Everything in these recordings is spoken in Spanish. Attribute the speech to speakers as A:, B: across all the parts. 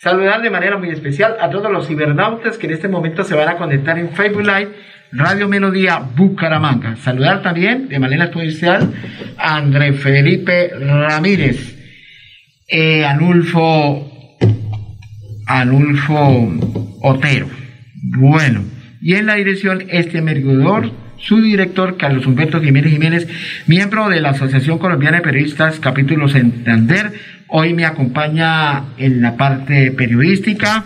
A: Saludar de manera muy especial a todos los cibernautas que en este momento se van a conectar en Facebook Live Radio Melodía Bucaramanga. Saludar también de manera especial a André Felipe Ramírez, eh, Anulfo, Anulfo Otero. Bueno, y en la dirección este mergudor su director Carlos Humberto Jiménez Jiménez, miembro de la Asociación Colombiana de Periodistas, capítulo Santander. Hoy me acompaña en la parte periodística.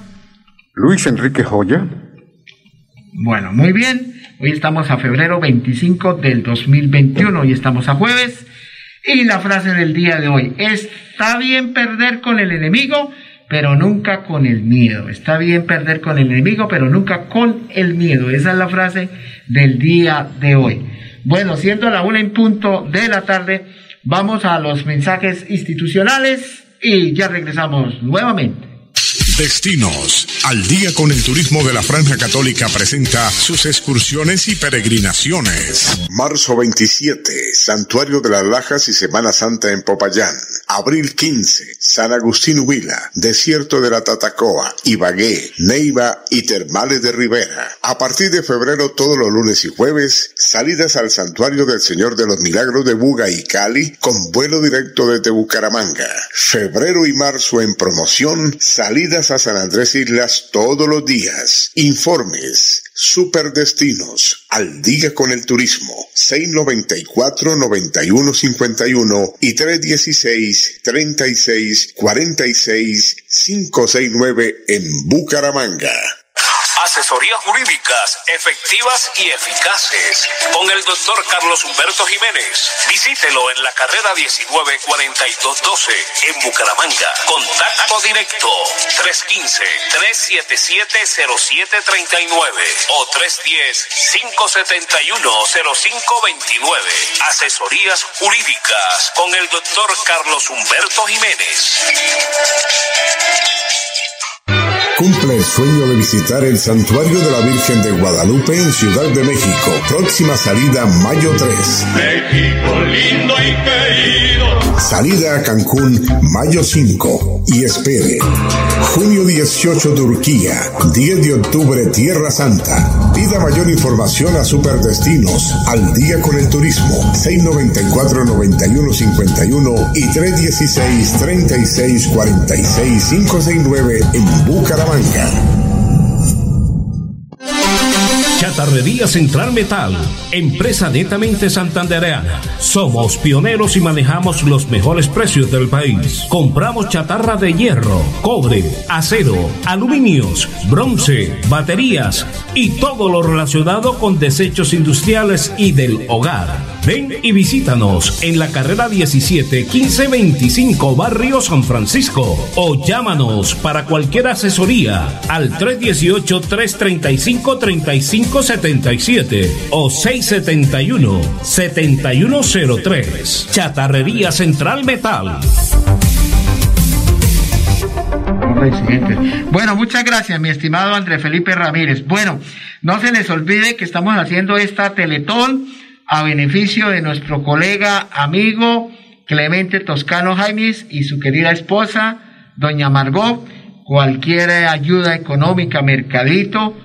B: Luis Enrique Joya.
A: Bueno, muy bien. Hoy estamos a febrero 25 del 2021. Hoy estamos a jueves. Y la frase del día de hoy. Está bien perder con el enemigo, pero nunca con el miedo. Está bien perder con el enemigo, pero nunca con el miedo. Esa es la frase del día de hoy. Bueno, siendo la una en punto de la tarde, vamos a los mensajes institucionales y ya regresamos nuevamente.
C: Destinos. Al día con el turismo de la Franja Católica presenta sus excursiones y peregrinaciones. Marzo 27, Santuario de las Lajas y Semana Santa en Popayán. Abril 15, San Agustín Huila, Desierto de la Tatacoa, Ibagué, Neiva y Termales de Rivera. A partir de febrero, todos los lunes y jueves, salidas al Santuario del Señor de los Milagros de Buga y Cali con vuelo directo desde Bucaramanga. Febrero y marzo en promoción, salidas a San Andrés Islas todos los días. Informes, superdestinos, al día con el turismo. 694-9151 y 316-3646-569 en Bucaramanga.
D: Asesorías jurídicas efectivas y eficaces con el doctor Carlos Humberto Jiménez. Visítelo en la carrera 194212 en Bucaramanga. Contacto directo 315-377-0739 o 310-571-0529. Asesorías jurídicas con el doctor Carlos Humberto Jiménez.
C: Cumple el sueño de visitar el Santuario de la Virgen de Guadalupe en Ciudad de México. Próxima salida mayo 3.
E: México lindo y querido.
C: Salida a Cancún mayo 5. Y espere. Junio 18 Turquía. 10 de octubre Tierra Santa. Pida mayor información a Superdestinos. Al día con el turismo. 694-9151 y 316-3646-569 en Bucaramanga.
F: Chatarrería Central Metal, empresa netamente santandereana. Somos pioneros y manejamos los mejores precios del país. Compramos chatarra de hierro, cobre, acero, aluminios, bronce, baterías y todo lo relacionado con desechos industriales y del hogar. Ven y visítanos en la carrera 17 1525 Barrio San Francisco o llámanos para cualquier asesoría al 318 335 3577 o 671 7103. Chatarrería Central Metal.
A: Bueno, muchas gracias, mi estimado André Felipe Ramírez. Bueno, no se les olvide que estamos haciendo esta Teletón a beneficio de nuestro colega, amigo Clemente Toscano Jaimes y su querida esposa, doña Margot. Cualquier ayuda económica, mercadito,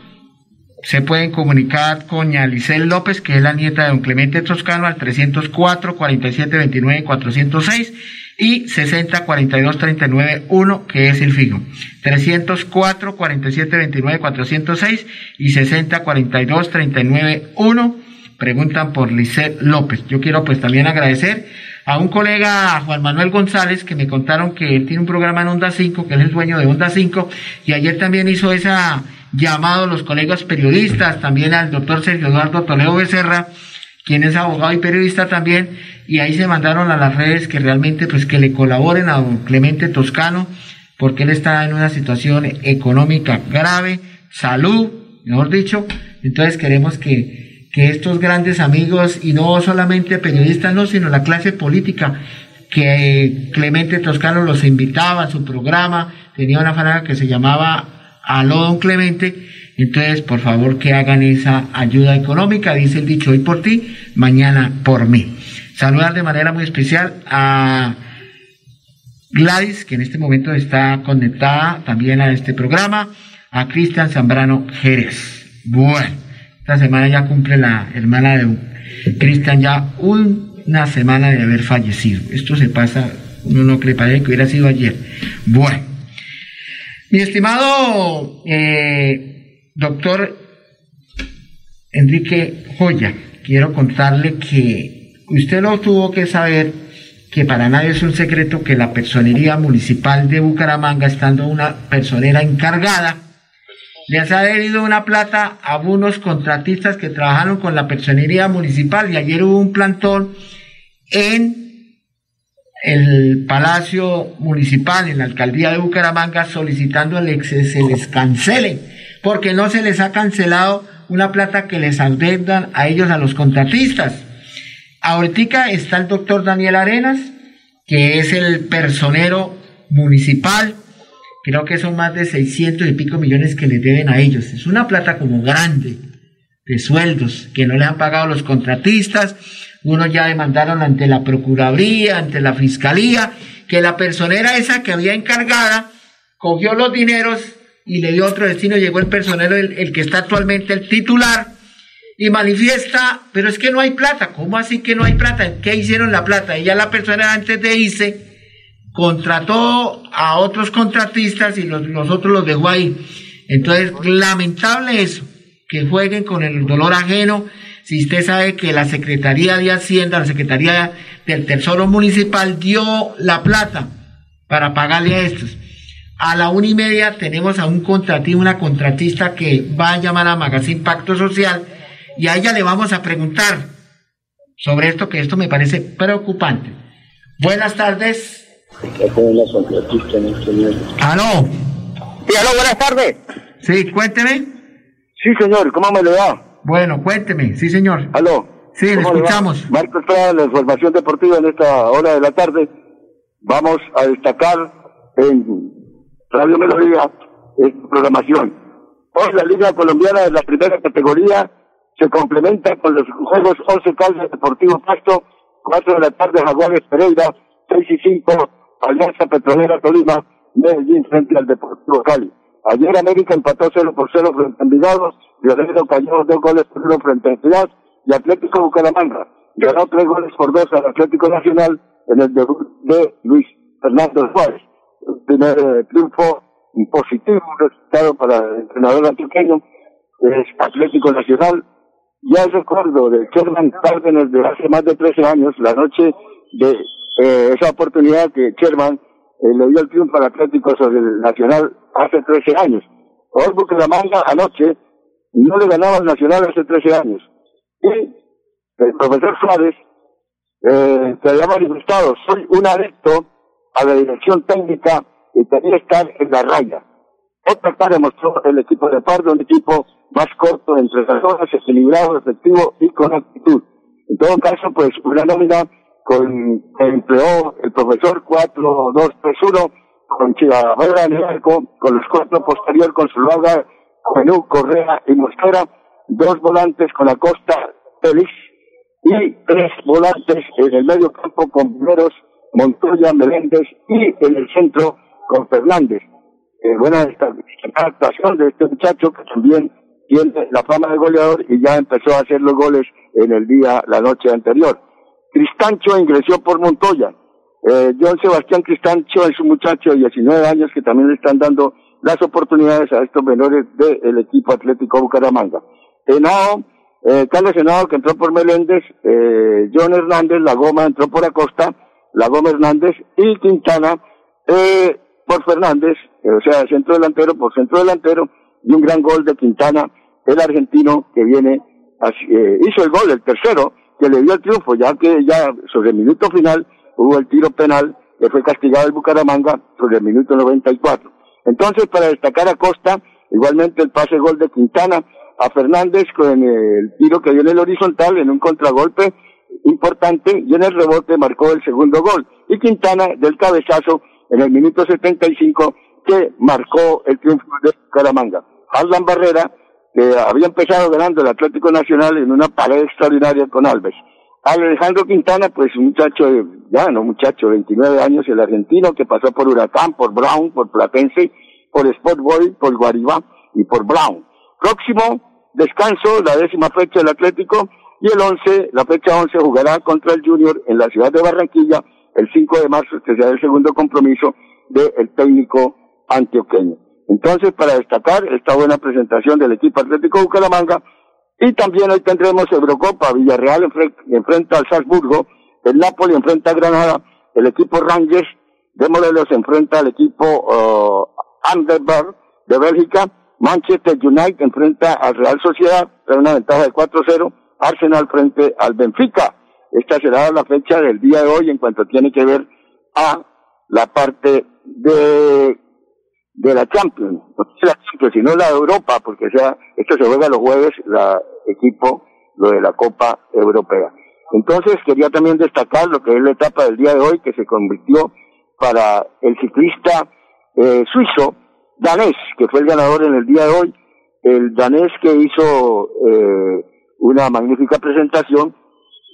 A: se pueden comunicar con Yalicel López, que es la nieta de don Clemente Toscano, al 304 47 29 406 y 60 42 39 1, que es el fijo. 304 47 29 406 y 60 42 39 1. Preguntan por Lisset López. Yo quiero pues también agradecer a un colega, Juan Manuel González, que me contaron que él tiene un programa en Onda 5, que él es el dueño de Onda 5, y ayer también hizo esa llamado a los colegas periodistas, también al doctor Sergio Eduardo Toledo Becerra, quien es abogado y periodista también, y ahí se mandaron a las redes que realmente pues que le colaboren a don Clemente Toscano, porque él está en una situación económica grave, salud, mejor dicho. Entonces queremos que, que estos grandes amigos, y no solamente periodistas, no, sino la clase política, que Clemente Toscano los invitaba a su programa, tenía una franja que se llamaba Aló Don Clemente, entonces por favor que hagan esa ayuda económica, dice el dicho hoy por ti, mañana por mí. Saludar de manera muy especial a Gladys, que en este momento está conectada también a este programa, a Cristian Zambrano Jerez. Bueno, esta semana ya cumple la hermana de Cristian ya una semana de haber fallecido. Esto se pasa, uno no cree, parece que hubiera sido ayer. Bueno, mi estimado eh, doctor Enrique Joya, quiero contarle que usted lo tuvo que saber que para nadie es un secreto que la personería municipal de Bucaramanga, estando una personera encargada, les ha debido una plata a unos contratistas que trabajaron con la personería municipal y ayer hubo un plantón en el Palacio Municipal, en la Alcaldía de Bucaramanga, solicitando que se les cancele, porque no se les ha cancelado una plata que les adeudan a ellos, a los contratistas. Ahorita está el doctor Daniel Arenas, que es el personero municipal. Creo que son más de 600 y pico millones que le deben a ellos. Es una plata como grande de sueldos que no le han pagado los contratistas. Uno ya demandaron ante la Procuraduría, ante la Fiscalía, que la personera esa que había encargada cogió los dineros y le dio otro destino. Llegó el personero, el que está actualmente el titular, y manifiesta, pero es que no hay plata. ¿Cómo así que no hay plata? ¿Qué hicieron la plata? Y ya la persona antes de irse contrató a otros contratistas y los, otros los dejó ahí. Entonces, lamentable eso, que jueguen con el dolor ajeno. Si usted sabe que la Secretaría de Hacienda, la Secretaría del Tesoro Municipal dio la plata para pagarle a estos. A la una y media tenemos a un contratista, una contratista que va a llamar a Magazine Pacto Social y a ella le vamos a preguntar sobre esto, que esto me parece preocupante. Buenas tardes. ¿Aló?
G: Sí, aló, buenas tardes.
A: Sí, cuénteme.
G: Sí, señor, ¿cómo me lo da?
A: Bueno, cuénteme, sí, señor.
G: Aló.
A: Sí, le escuchamos.
G: Marco Estrada, la información deportiva en esta hora de la tarde. Vamos a destacar en Radio Melodía en programación. Hoy la Liga Colombiana de la primera categoría se complementa con los Juegos 11 Caldas Deportivo Pasto, 4 de la tarde Jaguares Pereira, 6 y 5 Alianza Petrolera Tolima, Medellín frente al Deportivo Cali. Ayer América empató 0 por 0 frente a Envigado, Violero cayó dos goles por uno frente a Entidad y Atlético Bucaramanga ganó tres goles por dos al Atlético Nacional en el debut de Luis Fernando Suárez. El primer eh, triunfo positivo, resultado para el entrenador antioqueño, es Atlético Nacional ya recuerdo de Sherman Cárdenas de hace más de 13 años, la noche de eh, esa oportunidad que Sherman eh, le dio el triunfo al Atlético sobre el Nacional hace 13 años. Hoy Bucaramanga anoche no le ganaba al Nacional hace 13 años. Y el profesor Suárez eh, se había manifestado, soy un adepto a la dirección técnica y quería estar en la raya. Otra cara demostró el equipo de Pardo, un equipo más corto entre las zonas, equilibrado, efectivo y con actitud. En todo caso, pues una nómina que empleó el profesor 4-2-3-1 con Chivarra en el arco, con los cuatro posterior con Zuluaga, Menú, Correa y Mosquera, dos volantes con Acosta, Félix y tres volantes en el medio campo con primeros Montoya, Meléndez y en el centro con Fernández. Eh, buena esta, actuación de este muchacho que también tiene la fama de goleador y ya empezó a hacer los goles en el día, la noche anterior. Cristancho ingresó por Montoya. Eh, John Sebastián Cristancho es un muchacho de 19 años que también le están dando las oportunidades a estos menores del equipo Atlético Bucaramanga. Henao, eh, Carlos Henao que entró por Meléndez, eh, John Hernández, La Goma entró por Acosta, La Goma Hernández y Quintana eh, por Fernández, eh, o sea, centro delantero por centro delantero, y un gran gol de Quintana, el argentino que viene, eh, hizo el gol, el tercero, que le dio el triunfo, ya que ya sobre el minuto final hubo el tiro penal le fue castigado el Bucaramanga sobre el minuto 94. Entonces, para destacar a Costa, igualmente el pase gol de Quintana a Fernández con el tiro que dio en el horizontal en un contragolpe importante y en el rebote marcó el segundo gol. Y Quintana del cabezazo en el minuto 75 que marcó el triunfo de Bucaramanga. Aldan Barrera, que había empezado ganando el Atlético Nacional en una pared extraordinaria con Alves. Alejandro Quintana, pues un muchacho, ya no muchacho, 29 años, el argentino que pasó por Huracán, por Brown, por Platense, por Sport Boy, por Guaribá y por Brown. Próximo descanso, la décima fecha del Atlético, y el 11, la fecha 11 jugará contra el Junior en la ciudad de Barranquilla el 5 de marzo, que será el segundo compromiso del técnico antioqueño. Entonces, para destacar esta buena presentación del equipo Atlético Bucaramanga, y también hoy tendremos Eurocopa, Villarreal enfrenta al Salzburgo, el Napoli enfrenta a Granada, el equipo Rangers de Morelos enfrenta al equipo uh, Anderberg de Bélgica, Manchester United enfrenta al Real Sociedad, con una ventaja de 4-0, Arsenal frente al Benfica. Esta será la fecha del día de hoy en cuanto tiene que ver a la parte de de la Champions, no la Champions, sino la de Europa, porque sea, esto se juega los jueves, la equipo, lo de la Copa Europea. Entonces quería también destacar lo que es la etapa del día de hoy, que se convirtió para el ciclista eh, suizo, danés, que fue el ganador en el día de hoy, el danés que hizo eh, una magnífica presentación,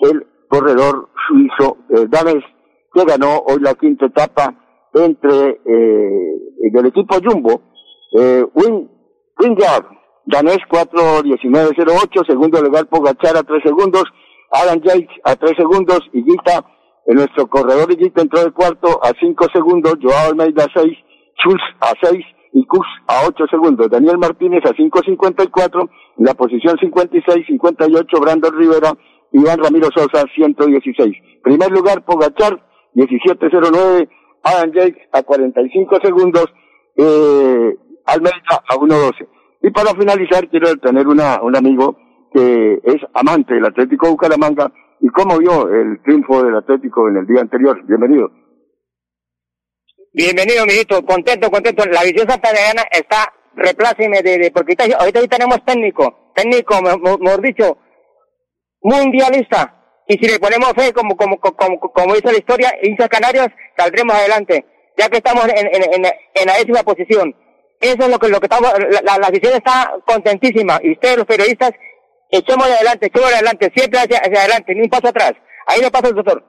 G: el corredor suizo eh, danés, que ganó hoy la quinta etapa entre eh, del equipo Jumbo, eh, Win, Wingard, danés 4.19.08, segundo lugar Pogachar a 3 segundos, Alan Yates a 3 segundos, y Guita, en nuestro corredor Guita entró de cuarto a 5 segundos, Joao Almeida a 6, Schultz a 6 y Cus a 8 segundos, Daniel Martínez a 5.54, en la posición 56, 58, Brandon Rivera, Iván Ramiro Sosa 116. Primer lugar Pogachar 17.09, Adam Jake a 45 segundos, eh, Almeida a 1.12. Y para finalizar, quiero tener una, un amigo que es amante del Atlético Bucaramanga y cómo vio el triunfo del Atlético en el día anterior. Bienvenido.
H: Bienvenido, mijito. Contento, contento. La visión santandereana está replácime de, de porque ahorita, ahorita tenemos técnico, técnico, mejor dicho, mundialista y si le ponemos fe, como, como, como, como dice la historia, Islas Canarias, saldremos adelante, ya que estamos en, en, en, la décima posición. Eso es lo que, lo que estamos, la, la, afición está contentísima, y ustedes los periodistas, echemos adelante, echemos adelante, siempre hacia, hacia adelante, ni un paso atrás. Ahí no pasa el doctor.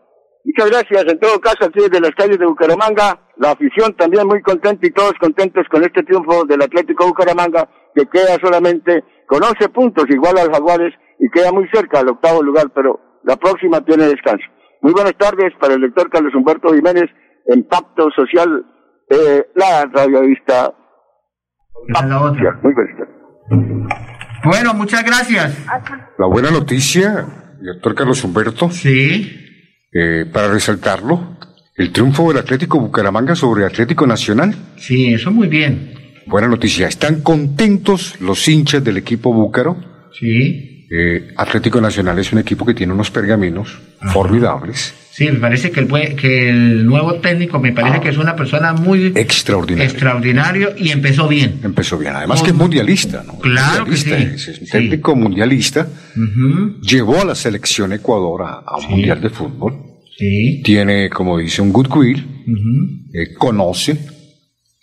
G: Muchas gracias. En todo caso, aquí desde las calles de Bucaramanga, la afición también muy contenta y todos contentos con este triunfo del Atlético Bucaramanga, que queda solamente con 11 puntos, igual al Jaguares, y queda muy cerca al octavo lugar, pero la próxima tiene descanso. Muy buenas tardes para el doctor Carlos Humberto Jiménez en Pacto Social, eh, la radiovista.
A: la otra. Muy buenas tardes. Bueno, muchas gracias.
B: La buena noticia, doctor Carlos Humberto.
A: Sí.
B: Eh, para resaltarlo, el triunfo del Atlético Bucaramanga sobre Atlético Nacional.
A: Sí, eso muy bien.
B: Buena noticia. ¿Están contentos los hinchas del equipo búcaro?
A: Sí.
B: Eh, Atlético Nacional es un equipo que tiene unos pergaminos formidables.
A: Sí, me parece que el, que el nuevo técnico me parece ah. que es una persona muy
B: extraordinaria.
A: extraordinario y empezó bien.
B: Empezó bien, además que es mundialista, ¿no?
A: Claro que sí.
B: Es, un técnico mundialista. Llevó a la selección Ecuador a, un mundial de fútbol.
A: Sí.
B: Tiene, como dice, un goodwill. Eh, conoce.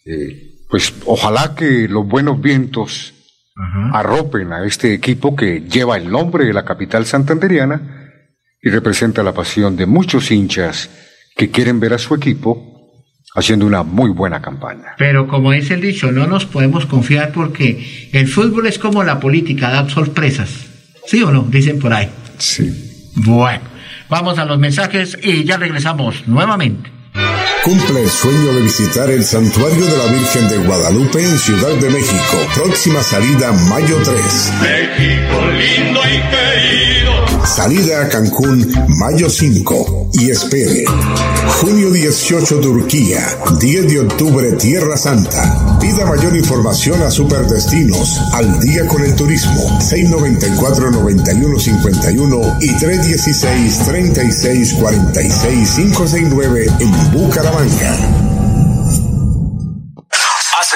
B: Eh, pues ojalá que los buenos vientos arropen a este equipo que lleva el nombre de la capital santanderiana y representa la pasión de muchos hinchas que quieren ver a su equipo haciendo una muy buena campaña.
A: Pero como dice el dicho, no nos podemos confiar porque el fútbol es como la política, da sorpresas. ¿Sí o no? Dicen por ahí.
B: Sí.
A: Bueno, vamos a los mensajes y ya regresamos nuevamente.
C: Cumple el sueño de visitar el Santuario de la Virgen de Guadalupe en Ciudad de México. Próxima salida mayo 3.
E: México lindo y querido.
C: Salida a Cancún mayo 5. Y espere. Junio 18 Turquía. 10 de octubre Tierra Santa. Pida mayor información a Superdestinos, al día con el turismo, 694-9151 y 316-3646-569 en Bucaramanga 我年。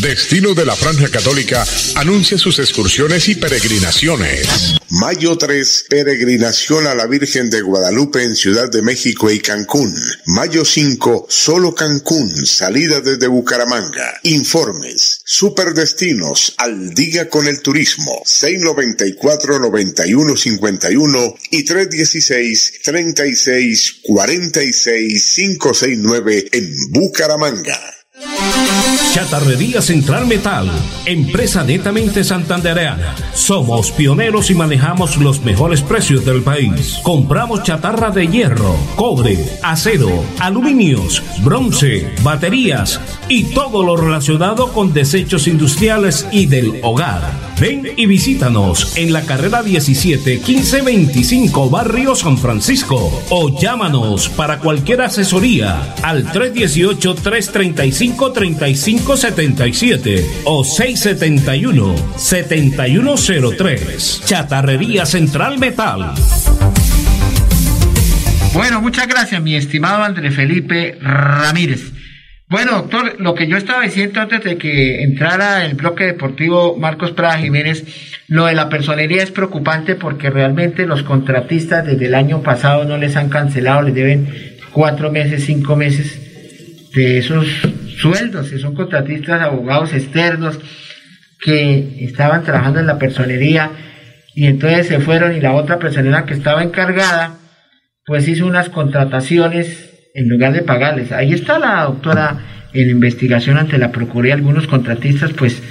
C: Destino de la Franja Católica anuncia sus excursiones y peregrinaciones. Mayo 3, peregrinación a la Virgen de Guadalupe en Ciudad de México y Cancún. Mayo 5, solo Cancún, salida desde Bucaramanga. Informes, superdestinos, al día con el turismo. 694-9151 y 316-3646-569 en Bucaramanga.
F: Chatarrería Central Metal, empresa netamente santandereana. Somos pioneros y manejamos los mejores precios del país. Compramos chatarra de hierro, cobre, acero, aluminios, bronce, baterías y todo lo relacionado con desechos industriales y del hogar. Ven y visítanos en la carrera 17 1525 Barrio San Francisco o llámanos para cualquier asesoría al 318 335 3577 o 671 7103. Chatarrería Central Metal.
A: Bueno, muchas gracias, mi estimado André Felipe Ramírez. Bueno, doctor, lo que yo estaba diciendo antes de que entrara el bloque deportivo Marcos Prada Jiménez, lo de la personería es preocupante porque realmente los contratistas desde el año pasado no les han cancelado, les deben cuatro meses, cinco meses de esos sueldos, que son contratistas, abogados externos que estaban trabajando en la personería y entonces se fueron y la otra personera que estaba encargada pues hizo unas contrataciones en lugar de pagarles. Ahí está la doctora en investigación ante la Procuraduría. Algunos contratistas, pues,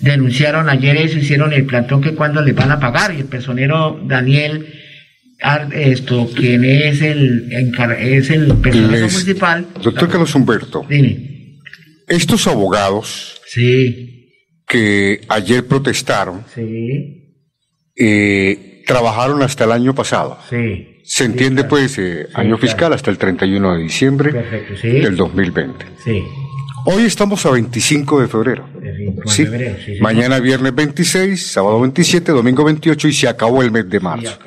A: denunciaron ayer eso, hicieron el plantón que cuando les van a pagar. Y el personero Daniel, esto, quien es el, es el personero municipal.
B: Doctor Carlos Humberto.
A: Dime.
B: Estos abogados.
A: Sí.
B: Que ayer protestaron.
A: Sí.
B: Eh, trabajaron hasta el año pasado.
A: Sí.
B: Se entiende, pues, eh, año fiscal hasta el 31 de diciembre del 2020.
A: Sí.
B: Hoy estamos a 25 de febrero.
A: sí.
B: Mañana viernes 26, sábado 27, domingo 28 y se acabó el mes de marzo.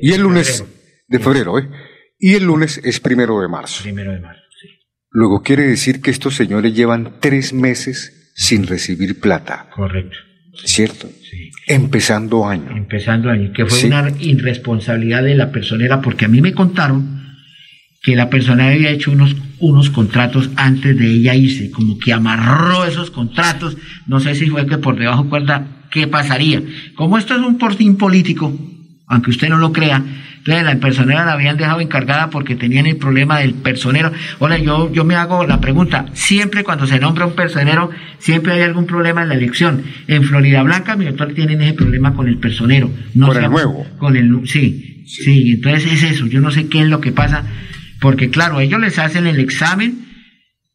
B: y el lunes de febrero, ¿eh? Y el lunes es primero de marzo.
A: Primero de marzo.
B: Luego quiere decir que estos señores llevan tres meses sin recibir plata.
A: Correcto.
B: ¿Cierto?
A: Sí.
B: Empezando año.
A: Empezando año, que fue una irresponsabilidad de la personera, porque a mí me contaron que la persona había hecho unos, unos contratos antes de ella irse, como que amarró esos contratos, no sé si fue que por debajo cuerda, ¿qué pasaría? Como esto es un portín político, aunque usted no lo crea, entonces la personera la habían dejado encargada porque tenían el problema del personero. Ahora yo, yo me hago la pregunta, siempre cuando se nombra un personero, siempre hay algún problema en la elección. En Florida Blanca, mi doctor, tienen ese problema con el personero.
B: No con el nuevo.
A: Con el, sí, sí, sí, entonces es eso, yo no sé qué es lo que pasa, porque claro, ellos les hacen el examen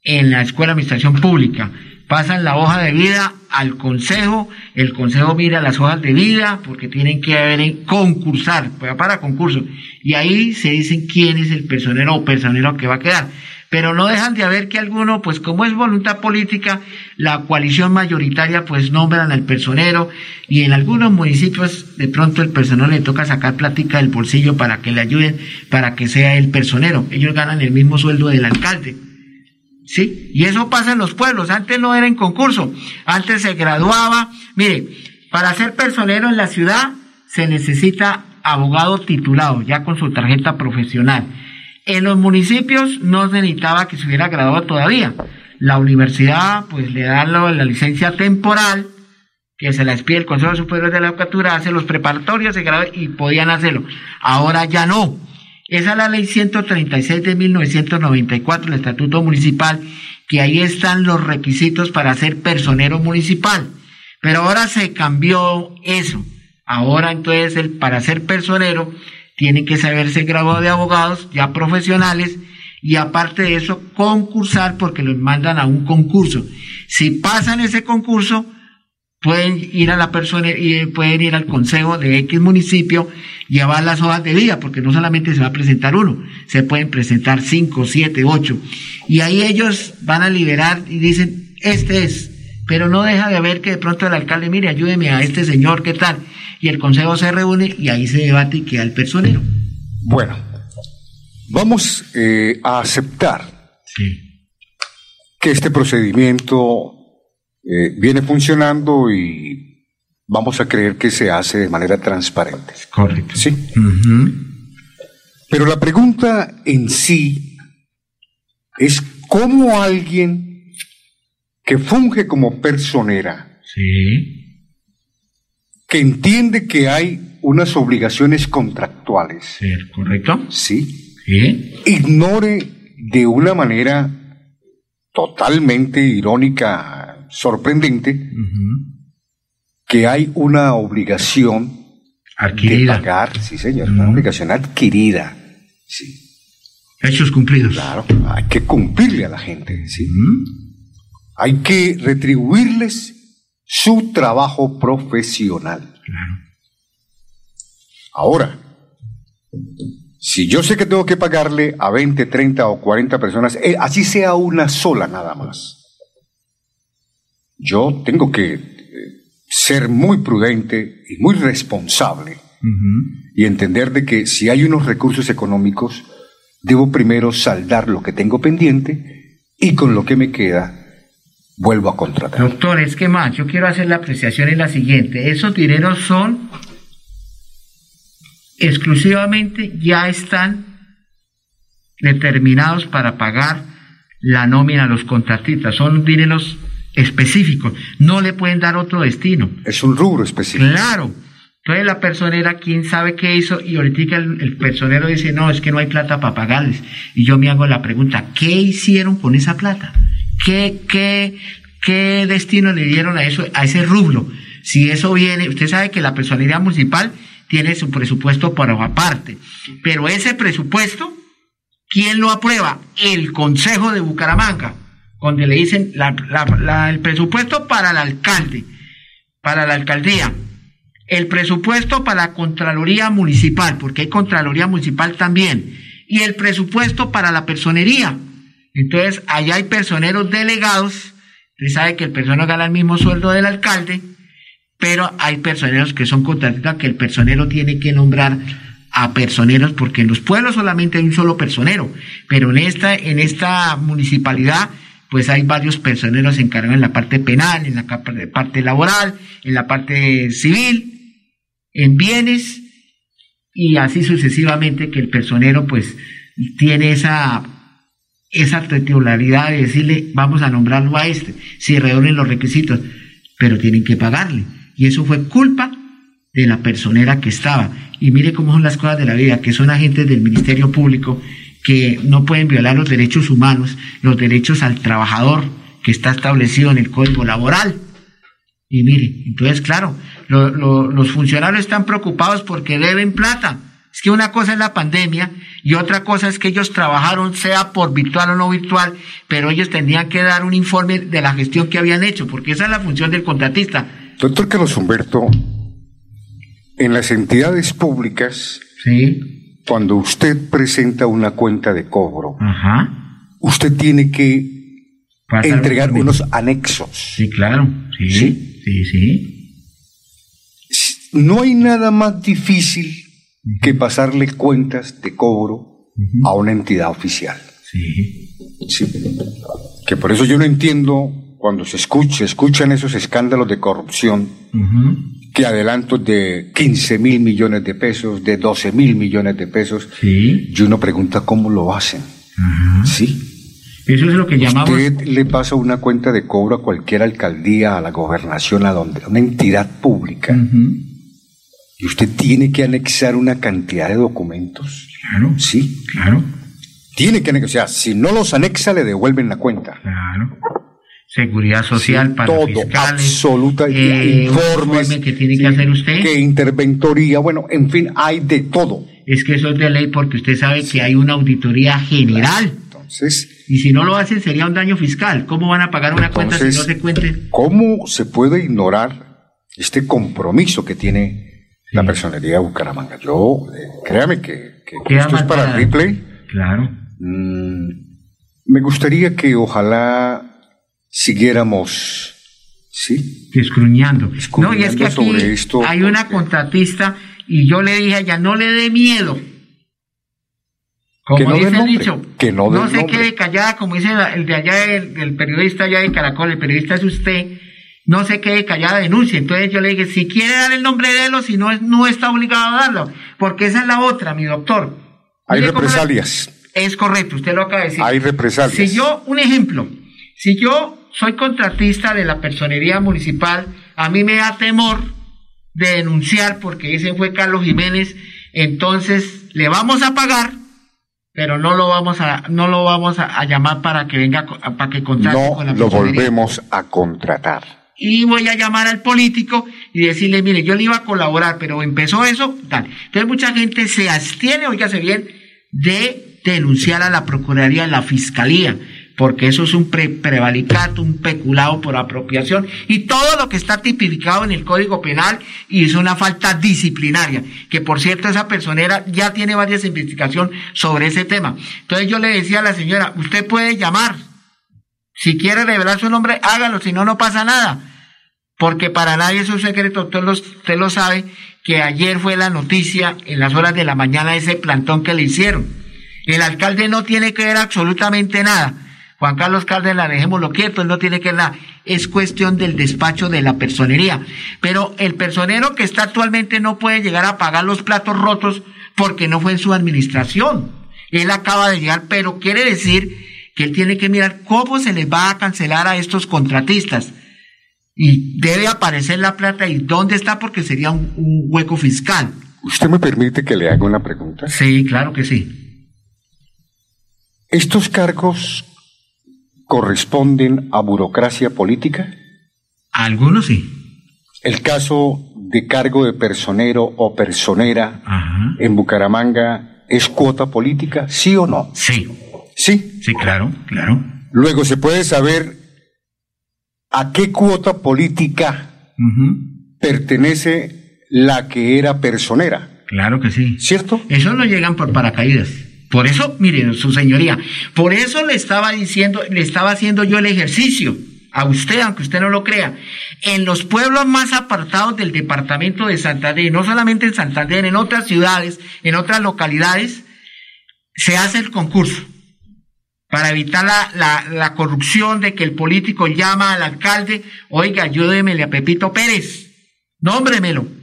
A: en la Escuela de Administración Pública pasan la hoja de vida al consejo, el consejo mira las hojas de vida porque tienen que haber concursar, pues, para concurso, y ahí se dicen quién es el personero o personero que va a quedar. Pero no dejan de haber que alguno, pues como es voluntad política, la coalición mayoritaria pues nombran al personero y en algunos municipios de pronto el personero le toca sacar plática del bolsillo para que le ayuden, para que sea el personero. Ellos ganan el mismo sueldo del alcalde ¿sí? Y eso pasa en los pueblos, antes no era en concurso, antes se graduaba, mire, para ser personero en la ciudad se necesita abogado titulado, ya con su tarjeta profesional. En los municipios no se necesitaba que se hubiera graduado todavía. La universidad pues le da la, licencia temporal, que se la pide el Consejo Superior de la Educatura, hace los preparatorios y podían hacerlo. Ahora ya no. Esa es la ley 136 de 1994, el Estatuto Municipal, que ahí están los requisitos para ser personero municipal. Pero ahora se cambió eso. Ahora entonces el, para ser personero tienen que saberse graduado de abogados ya profesionales y aparte de eso concursar porque los mandan a un concurso. Si pasan ese concurso, pueden ir a la persona y pueden ir al consejo de X municipio, llevar las hojas de vida, porque no solamente se va a presentar uno, se pueden presentar cinco, siete, ocho. Y ahí ellos van a liberar y dicen, este es, pero no deja de ver que de pronto el alcalde, mire, ayúdeme a este señor, ¿qué tal? Y el consejo se reúne y ahí se debate y queda el personero.
B: Bueno, vamos eh, a aceptar que este procedimiento eh, viene funcionando y vamos a creer que se hace de manera transparente.
A: Correcto.
B: Sí. Pero la pregunta en sí es cómo alguien que funge como personera,
A: sí.
B: que entiende que hay unas obligaciones contractuales,
A: sí, correcto,
B: sí, ignore de una manera totalmente irónica sorprendente que hay una obligación
A: adquirida.
B: de pagar, sí señor, una obligación adquirida, sí.
A: Hechos cumplidos.
B: Claro, hay que cumplirle a la gente, sí. Hay que retribuirles su trabajo profesional.
A: Claro.
B: Ahora, si yo sé que tengo que pagarle a 20, 30 o 40 personas, eh, así sea una sola nada más yo tengo que eh, ser muy prudente y muy responsable y entender de que si hay unos recursos económicos, debo primero saldar lo que tengo pendiente y con lo que me queda vuelvo a contratar.
A: Doctor, es que más, yo quiero hacer la apreciación en la siguiente. Esos dineros son exclusivamente, ya están determinados para pagar la nómina a los contratistas. Son dineros específico, no le pueden dar otro destino.
B: Es un rubro específico.
A: Claro. Entonces la personera, quién sabe qué hizo, y ahorita el, personero dice, no, es que no hay plata para pagarles. Y yo me hago la pregunta, ¿qué hicieron con esa plata? ¿Qué, qué, qué destino le dieron a eso, a ese rubro? Si eso viene, usted sabe que la personería municipal tiene su presupuesto por aparte, pero ese presupuesto, ¿quién lo aprueba? El Consejo de Bucaramanga donde le dicen el presupuesto para el alcalde, para la alcaldía, el presupuesto para la Contraloría Municipal, porque hay Contraloría Municipal también, y el presupuesto para la personería. Entonces, allá hay personeros delegados, usted sabe que el personero gana el mismo sueldo del alcalde, pero hay personeros que son contratistas que el personero tiene que nombrar a personeros, porque en los pueblos solamente hay un solo personero, pero en esta, en esta municipalidad pues hay varios personeros encargados en la parte penal, en la parte laboral, en la parte civil, en bienes, y así sucesivamente que el personero pues tiene esa, esa titularidad de decirle vamos a nombrarlo a este, si reúnen los requisitos, pero tienen que pagarle. Y eso fue culpa de la personera que estaba. Y mire cómo son las cosas de la vida, que son agentes del Ministerio Público que no pueden violar los derechos humanos, los derechos al trabajador que está establecido en el Código Laboral. Y mire, entonces, claro, los funcionarios están preocupados porque deben plata. Es que una cosa es la pandemia y otra cosa es que ellos trabajaron, sea por virtual o no virtual, pero ellos tendrían que dar un informe de la gestión que habían hecho, porque esa es la función del contratista.
B: Doctor Carlos Humberto, en las entidades públicas,
A: sí
B: cuando usted presenta una cuenta de cobro, usted tiene que entregar unos anexos.
A: Sí, claro. Sí, sí, sí,
B: No hay nada más difícil que pasarle cuentas de cobro a una entidad oficial.
A: Sí.
B: sí. Que por eso yo no entiendo cuando se escucha, escuchan esos escándalos de corrupción que adelantos de 15 mil millones de pesos, de 12 mil millones de pesos.
A: Sí.
B: Y uno pregunta cómo lo hacen. Sí.
A: Eso es lo que llamamos.
B: Usted le pasa una cuenta de cobro a cualquier alcaldía, a la gobernación, a donde, una entidad pública. Y usted tiene que anexar una cantidad de documentos.
A: Claro.
B: Sí.
A: Claro.
B: Tiene que anexar. O sea, si no los anexa, le devuelven la cuenta.
A: Claro. Seguridad social para
B: todo,
A: fiscales,
B: absoluta,
A: eh,
B: informes,
A: informe que tiene
B: sí,
A: que hacer usted.
B: que interventoría, bueno, en fin, hay de todo.
A: Es que eso es de ley porque usted sabe que hay una auditoría general.
B: Entonces,
A: Y si no lo hacen sería un daño fiscal. ¿Cómo van a pagar una cuenta si no se cuente?
B: ¿cómo se puede ignorar este compromiso que tiene la personería de Bucaramanga? Yo, eh, créame que, esto es para
A: parada.
B: replay.
A: Claro.
B: Mm, me gustaría que ojalá siguiéramos, ¿sí?
A: Escruñando. No, y es que aquí
B: sobre esto,
A: hay una
B: porque-
A: contratista y yo le dije a ella, no le dé miedo. Como
B: Que no
A: dice el dicho,
B: que no dé
A: se
B: nombre.
A: quede callada, como dice el de allá, el, el periodista allá de Caracol, el periodista es usted, no se quede callada, denuncie. Entonces yo le dije, si quiere dar el nombre de él o si no, no está obligado a darlo, porque esa es la otra, mi doctor.
B: Hay represalias,
A: Es correcto, usted lo acaba de decir.
B: hay represalias.
A: Si yo, un ejemplo, si yo soy contratista de la personería municipal, a mí me da temor de denunciar porque ese fue Carlos Jiménez, entonces le vamos a pagar, pero no lo vamos a, no lo vamos a, a llamar para que venga, para que contrate
B: no
A: con la
B: lo
A: personería.
B: volvemos a contratar.
A: Y voy a llamar al político y decirle, mire, yo le iba a colaborar, pero empezó eso, tal. Entonces mucha gente se abstiene, oígase bien, de denunciar a la Procuraduría, a la Fiscalía, porque eso es un pre- prevalicato, un peculado por apropiación y todo lo que está tipificado en el Código Penal y es una falta disciplinaria, que por cierto esa personera ya tiene varias investigaciones sobre ese tema. Entonces yo le decía a la señora, usted puede llamar, si quiere revelar su nombre, hágalo, si no, no pasa nada. Porque para nadie es un secreto, usted lo, usted lo sabe, que ayer fue la noticia en las horas de la mañana ese plantón que le hicieron. El alcalde no tiene que ver absolutamente nada. Juan Carlos Cárdenas, dejémoslo quieto, él no tiene que nada. Es cuestión del despacho de la personería. Pero el personero que está actualmente no puede llegar a pagar los platos rotos porque no fue en su administración. Él acaba de llegar, pero quiere decir que él tiene que mirar cómo se les va a cancelar a estos contratistas. Y debe aparecer la plata y dónde está porque sería un, un hueco fiscal.
B: ¿Usted me permite que le haga una pregunta?
A: Sí, claro que sí.
B: ¿Estos cargos corresponden a burocracia política?
A: Algunos sí.
B: El caso de cargo de personero o personera
A: Ajá.
B: en Bucaramanga es cuota política, sí o no?
A: Sí,
B: Sí.
A: sí, claro, claro.
B: Luego se puede saber a qué cuota política pertenece la que era personera,
A: Claro que sí.
B: ¿cierto?
A: Eso no llegan por paracaídas. Por eso, miren, su señoría, por eso le estaba diciendo, le estaba haciendo yo el ejercicio a usted, aunque usted no lo crea, en los pueblos más apartados del departamento de Santander, no solamente en Santander, en otras ciudades, en otras localidades, se hace el concurso para evitar la, la, la corrupción de que el político llama al alcalde, oiga, ayúdemele a Pepito Pérez, nómbremelo.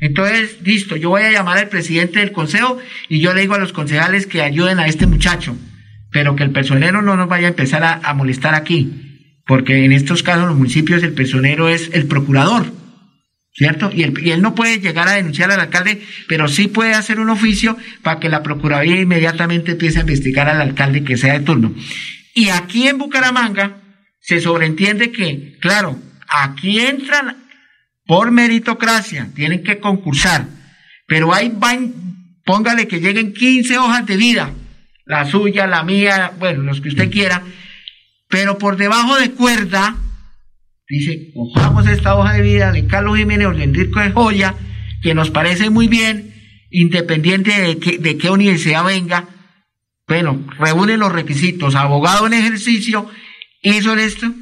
A: Entonces, listo, yo voy a llamar al presidente del consejo y yo le digo a los concejales que ayuden a este muchacho, pero que el personero no nos vaya a empezar a, molestar aquí, porque en estos casos los municipios el personero es el procurador, ¿cierto? Y, y él no puede llegar a denunciar al alcalde, pero sí puede hacer un oficio para que la Procuraduría inmediatamente empiece a investigar al alcalde que sea de turno. Y aquí en Bucaramanga se sobreentiende que, claro, aquí entran por meritocracia, tienen que concursar, pero ahí van, póngale que lleguen 15 hojas de vida, la suya, la mía, bueno, los que usted quiera, pero por debajo de cuerda, dice, cojamos esta hoja de vida de Carlos Jiménez Ordendirco de Joya, que nos parece muy bien, independiente de, que, de qué universidad venga, bueno, reúne los requisitos, abogado en ejercicio, hizo esto,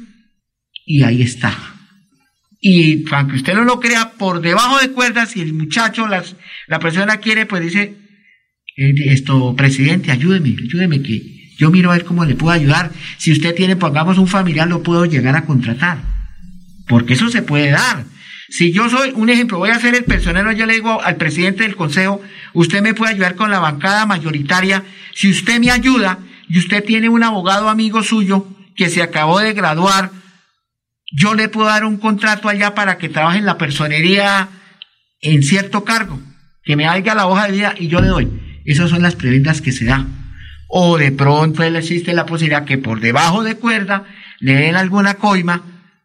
A: y ahí está. Y aunque usted no lo crea, por debajo de cuerdas, si el muchacho, las, la persona quiere, pues dice, eh, esto, presidente, ayúdeme, ayúdeme, que yo miro a ver cómo le puedo ayudar. Si usted tiene, pongamos un familiar, lo puedo llegar a contratar. Porque eso se puede dar. Si yo soy, un ejemplo, voy a ser el personero, yo le digo al presidente del consejo, usted me puede ayudar con la bancada mayoritaria. Si usted me ayuda y usted tiene un abogado amigo suyo que se acabó de graduar, yo le puedo dar un contrato allá para que trabaje en la personería en cierto cargo, que me haga la hoja de vida y yo le doy. Esas son las prebendas que se dan. O de pronto él existe la posibilidad que por debajo de cuerda le den alguna coima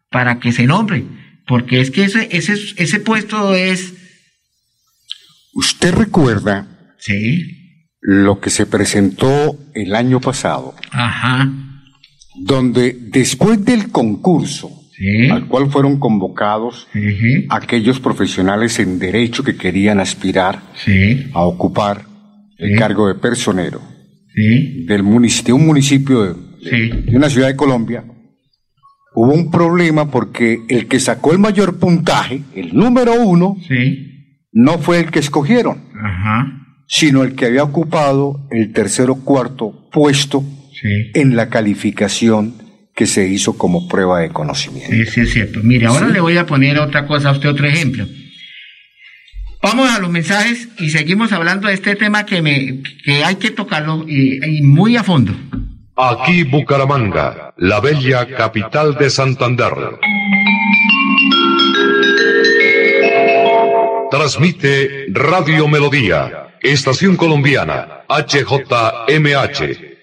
A: para que se nombre, porque es que ese, ese, ese puesto es...
B: ¿Usted recuerda
A: Sí.
B: lo que se presentó el año pasado?
A: Ajá.
B: donde después del concurso
A: Sí.
B: al cual fueron convocados aquellos profesionales en derecho que querían aspirar
A: Sí.
B: a ocupar el
A: Sí.
B: cargo de personero del munici- de un municipio de, una ciudad de Colombia, hubo un problema porque el que sacó el mayor puntaje, el número uno, no fue el que escogieron,
A: Ajá.
B: sino el que había ocupado el tercer o cuarto puesto en la calificación que se hizo como prueba de conocimiento.
A: Sí, es cierto. Mire, ahora le voy a poner otra cosa a usted, otro ejemplo. Vamos a los mensajes y seguimos hablando de este tema que, me, que hay que tocarlo y, y muy a fondo.
I: Aquí Bucaramanga, la bella capital de Santander. Transmite Radio Melodía, Estación Colombiana, HJMH,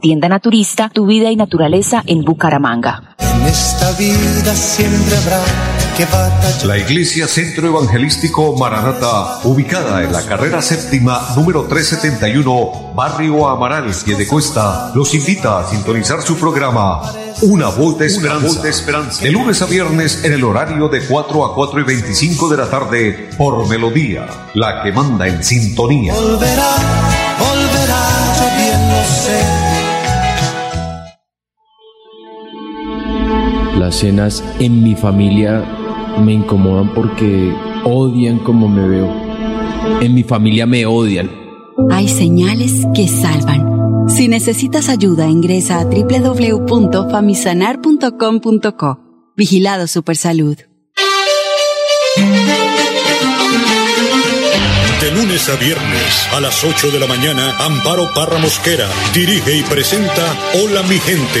J: Tienda Naturista, tu vida y naturaleza en Bucaramanga.
K: En esta vida siempre habrá que batallar.
L: La Iglesia Centro Evangelístico Maranata, ubicada en la carrera séptima número 371, Barrio Amaral, Cuesta, los invita a sintonizar su programa Una Voz de Esperanza, de lunes a viernes en el horario de 4 a 4 y 25 de la tarde por Melodía, la que manda en sintonía.
K: Volverá,
M: Las cenas en mi familia me incomodan porque odian como me veo. En mi familia me odian.
N: Hay señales que salvan. Si necesitas ayuda, ingresa a www.famisanar.com.co. Vigilado Supersalud.
O: De lunes a viernes a las 8 de la mañana, Amparo Parra Mosquera dirige y presenta Hola mi gente.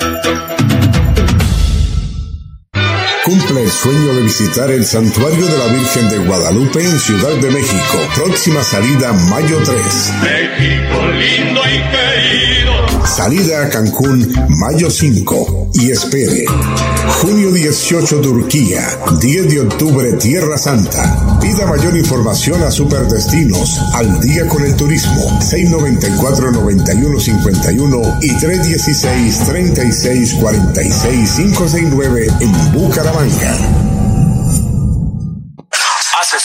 C: Cumple el sueño de visitar el Santuario de la Virgen de Guadalupe en Ciudad de México. Próxima salida mayo 3.
E: México lindo y querido.
C: Salida a Cancún mayo 5. Y espere. Junio 18 Turquía. 10 de octubre Tierra Santa. Pida mayor información a Superdestinos. Al día con el turismo. 694-9151 y 316-3646-569 en Bucaramanga. Bucaramanga.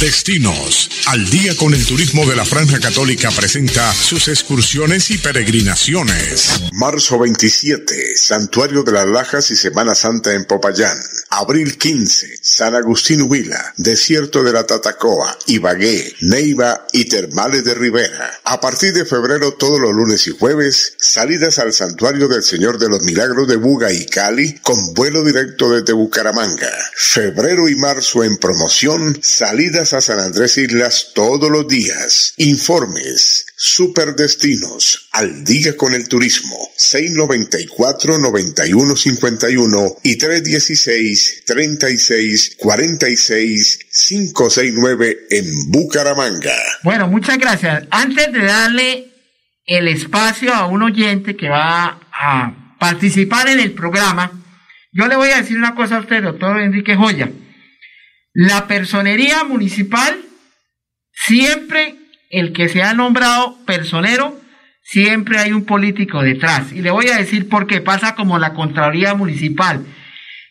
C: Destinos. Al día con el turismo de la Franja Católica presenta sus excursiones y peregrinaciones. Marzo 27, Santuario de las Lajas y Semana Santa en Popayán. Abril 15, San Agustín Huila, Desierto de la Tatacoa, Ibagué, Neiva y Termales de Rivera. A partir de febrero, todos los lunes y jueves, salidas al Santuario del Señor de los Milagros de Buga y Cali con vuelo directo desde Bucaramanga. Febrero y marzo en promoción, salidas a San Andrés Islas todos los días. Informes, Superdestinos, al día con el turismo, 694-9151 y 316-3646-569 en Bucaramanga.
A: Bueno, muchas gracias. Antes de darle el espacio a un oyente que va a participar en el programa, yo le voy a decir una cosa a usted, doctor Enrique Joya. La personería municipal, siempre el que se ha nombrado personero, siempre hay un político detrás. Y le voy a decir por qué pasa como la Contraloría Municipal.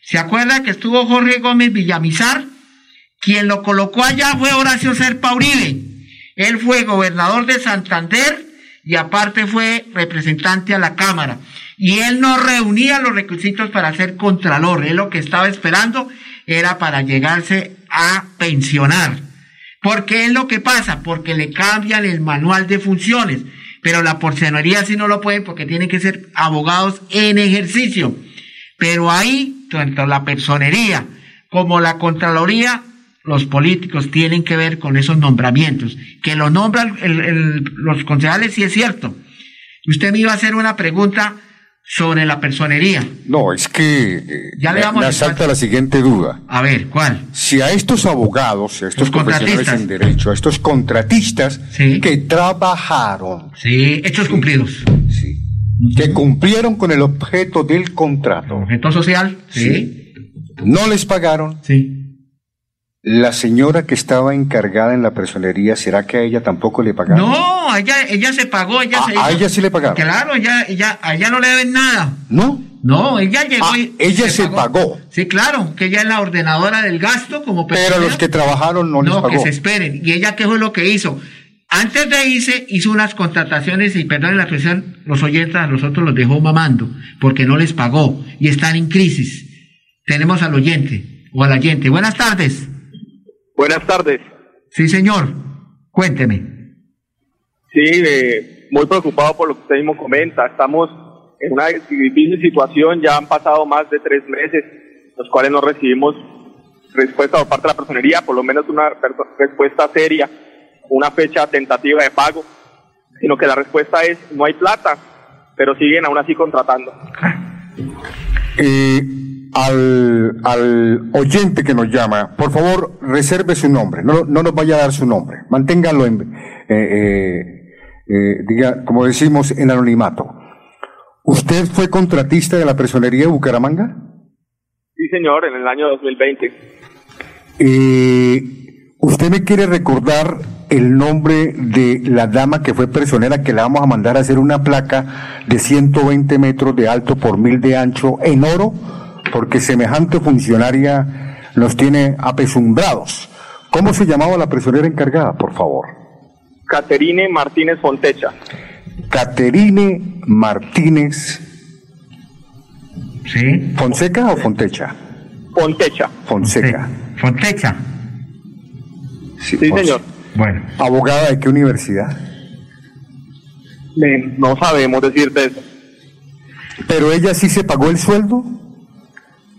A: ¿Se acuerda que estuvo Jorge Gómez Villamizar? Quien lo colocó allá fue Horacio Serpa Uribe. Él fue gobernador de Santander y aparte fue representante a la Cámara. Y él no reunía los requisitos para ser contralor. Él lo que estaba esperando era para llegarse a pensionar. ¿Por qué es lo que pasa? Porque le cambian el manual de funciones. Pero la porcenería sí no lo puede porque tienen que ser abogados en ejercicio. Pero ahí, tanto la personería como la contraloría, los políticos tienen que ver con esos nombramientos. Que lo nombran los concejales, sí es cierto. Usted me iba a hacer una pregunta sobre la personería.
B: No, es que eh, ya le me, asalta la siguiente duda.
A: A ver, ¿cuál?
B: Si a estos abogados, a estos profesionales en derecho, a estos contratistas que trabajaron.
A: Sí, hechos cumplidos.
B: Sí. Que cumplieron con el objeto del contrato.
A: objeto social, sí.
B: No les pagaron.
A: Sí.
B: La señora que estaba encargada en la personería, ¿será que a ella tampoco le pagaron?
A: No, ella, ella se pagó. Ella
B: a, a ella sí le pagaron.
A: Claro, ella, ella, a ella no le deben nada.
B: ¿No?
A: No, ella llegó
B: ah,
A: y
B: ella se, pagó.
A: Sí, claro, que ella es la ordenadora del gasto como
B: Pero los que trabajaron no, les pagó.
A: No, que se esperen. Y ella, ¿qué fue lo que hizo? Antes de irse, hizo unas contrataciones y, perdón la expresión, los oyentes a nosotros los dejó mamando, porque no les pagó y están en crisis. Tenemos al oyente o al oyente. Buenas tardes.
P: Buenas tardes.
A: Sí, señor. Cuénteme.
P: Sí, eh, muy preocupado por lo que usted mismo comenta. Estamos en una difícil situación. Ya han pasado más de tres meses, los cuales no recibimos respuesta por parte de la personería, por lo menos una respuesta seria, una fecha tentativa de pago, sino que la respuesta es no hay plata, pero siguen aún así contratando.
B: Eh, al, al, oyente que nos llama, por favor, reserve su nombre, no, no nos vaya a dar su nombre, manténgalo en, eh, eh, eh, diga, como decimos, en anonimato. ¿Usted fue contratista de la personería de Bucaramanga?
P: Sí, señor, en el año 2020.
B: ¿Usted me quiere recordar el nombre de la dama que fue personera que la vamos a mandar a hacer una placa de 120 metros de alto por mil de ancho en oro? porque semejante funcionaria nos tiene apesumbrados. ¿Cómo se llamaba la personera encargada, por favor?
P: Caterine Martínez Fontecha.
B: Caterine Martínez.
A: ¿Sí?
B: ¿Fonseca o Fontecha?
P: Fontecha.
B: Fonseca.
A: Fontecha.
P: Sí, señor.
A: Bueno.
B: ¿Abogada de qué universidad?
P: no sabemos decirte eso.
B: ¿Pero ella sí se pagó el sueldo?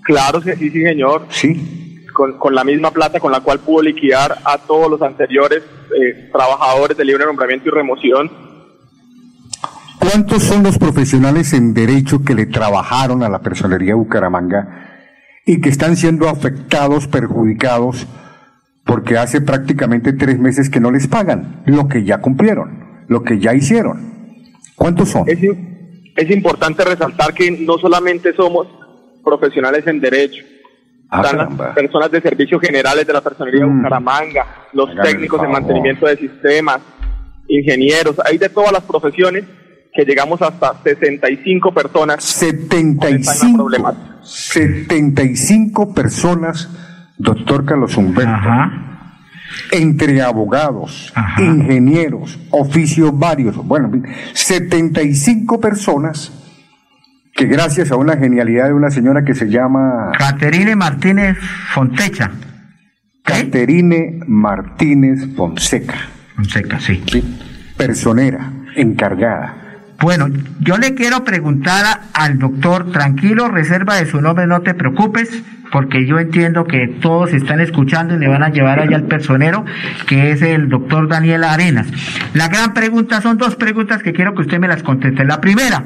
P: Claro sí, sí, señor.
B: Sí.
P: Con, la misma plata con la cual pudo liquidar a todos los anteriores eh, trabajadores de libre nombramiento y remoción.
B: ¿Cuántos son los profesionales en derecho que le trabajaron a la personería Bucaramanga y que están siendo afectados, perjudicados, porque hace prácticamente tres meses que no les pagan lo que ya cumplieron, lo que ya hicieron? ¿Cuántos son?
P: Es, es importante resaltar que no solamente somos profesionales en derecho.
B: Ah,
P: Están las personas de servicios generales de la personería de mm. Bucaramanga, los técnicos de mantenimiento de sistemas, ingenieros, hay de todas las profesiones que llegamos hasta 65 personas.
B: 75, 75 personas, doctor Carlos Humberto. entre abogados, ingenieros, oficios varios, bueno, 75 personas que gracias a una genialidad de una señora que se llama...
A: Caterine Martínez Fontecha.
B: Caterine Martínez Fonseca.
A: Fonseca, sí.
B: Personera, encargada.
A: Bueno, yo le quiero preguntar al doctor, tranquilo, reserva de su nombre, no te preocupes, porque yo entiendo que todos están escuchando y le van a llevar allá al personero, que es el doctor Daniel Arenas. La gran pregunta, son dos preguntas que quiero que usted me las conteste. La primera,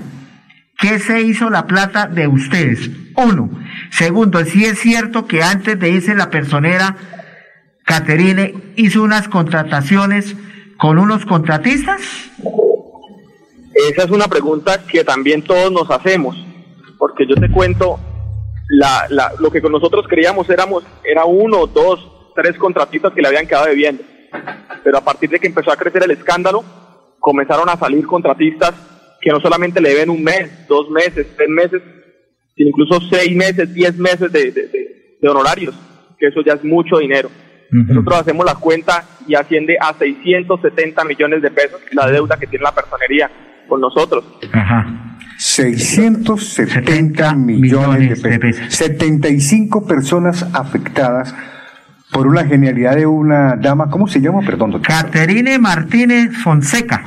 A: ¿Qué se hizo la plata de ustedes? Uno. Segundo, si es cierto que antes de irse la personera, Caterine hizo unas contrataciones con unos contratistas.
P: Esa es una pregunta que también todos nos hacemos, porque yo te cuento, la, la, lo que con nosotros creíamos éramos, era uno, dos, tres contratistas que le habían quedado debiendo. Pero a partir de que empezó a crecer el escándalo, comenzaron a salir contratistas que no solamente le deben un mes, dos meses, tres meses, sino incluso seis meses, diez meses de, honorarios, que eso ya es mucho dinero. Nosotros hacemos la cuenta y asciende a 670 millones de pesos la deuda que tiene la personería con nosotros.
B: Ajá. 670 millones, de, pesos. 75 personas afectadas por una genialidad de una dama, ¿cómo se llama? Perdón,
A: Caterine Martínez Fonseca.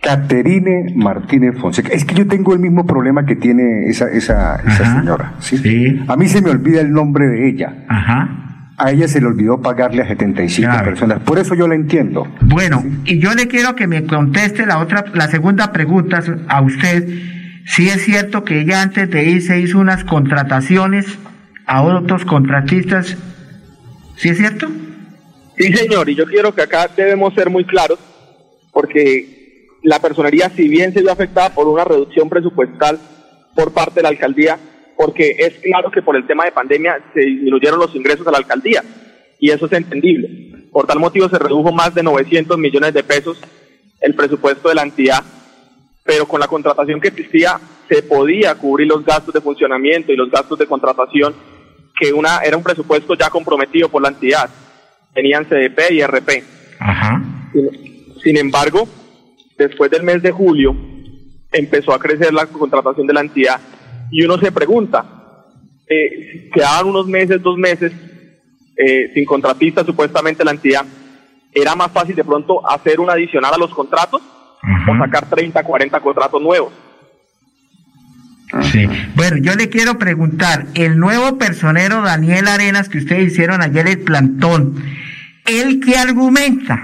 B: Caterine Martínez Fonseca. Es que yo tengo el mismo problema que tiene esa, esa, esa señora. ¿sí? A mí se me olvida el nombre de ella. Ajá. A ella se le olvidó pagarle a 75 personas. Por eso yo la entiendo.
A: Bueno, y yo le quiero que me conteste la otra, la segunda pregunta a usted. Si es cierto que ella antes de irse hizo unas contrataciones a otros contratistas. ¿Sí es cierto?
P: Sí, señor, y yo quiero que acá debemos ser muy claros, porque la personería, si bien se vio afectada por una reducción presupuestal por parte de la alcaldía, porque es claro que por el tema de pandemia se disminuyeron los ingresos a la alcaldía, y eso es entendible. Por tal motivo se redujo más de 900 millones de pesos el presupuesto de la entidad, pero con la contratación que existía se podía cubrir los gastos de funcionamiento y los gastos de contratación, que una era un presupuesto ya comprometido por la entidad. Tenían CDP y RP. sin embargo, después del mes de julio empezó a crecer la contratación de la entidad y uno se pregunta, eh, quedaban unos meses, dos meses eh, sin contratista supuestamente la entidad, ¿era más fácil de pronto hacer un adicional a los contratos o sacar 30, 40 contratos nuevos?
A: Sí. Bueno, yo le quiero preguntar, el nuevo personero Daniel Arenas que ustedes hicieron ayer el plantón, ¿él qué argumenta?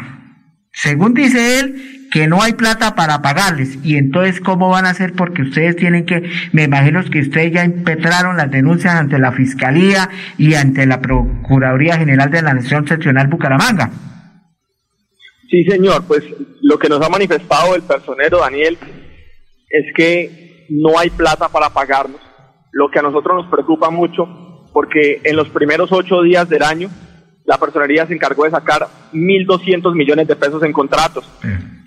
A: Según dice él, que no hay plata para pagarles. Y entonces, ¿cómo van a hacer? Porque ustedes tienen que, me imagino que ustedes ya impetraron las denuncias ante la Fiscalía y ante la Procuraduría General de la Nación Seccional Bucaramanga.
P: Sí, señor, pues lo que nos ha manifestado el personero Daniel es que no hay plata para pagarnos, lo que a nosotros nos preocupa mucho, porque en los primeros ocho días del año la personería se encargó de sacar 1.200 millones de pesos en contratos.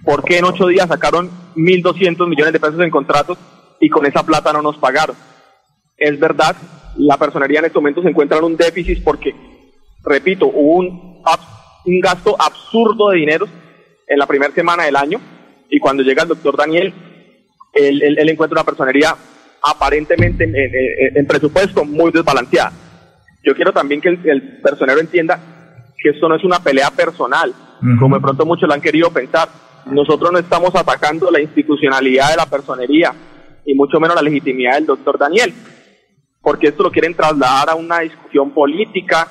P: ¿Por qué en ocho días sacaron 1.200 millones de pesos en contratos y con esa plata no nos pagaron? Es verdad, la personería en este momento se encuentra en un déficit porque, repito, hubo un, un gasto absurdo de dinero en la primera semana del año. Y cuando llega el doctor Daniel, él, él, encuentra una personería aparentemente en, presupuesto muy desbalanceada. Yo quiero también que el, el personero entienda que esto no es una pelea personal, como de pronto muchos lo han querido pensar nosotros no estamos atacando la institucionalidad de la personería y mucho menos la legitimidad del doctor Daniel, porque esto lo quieren trasladar a una discusión política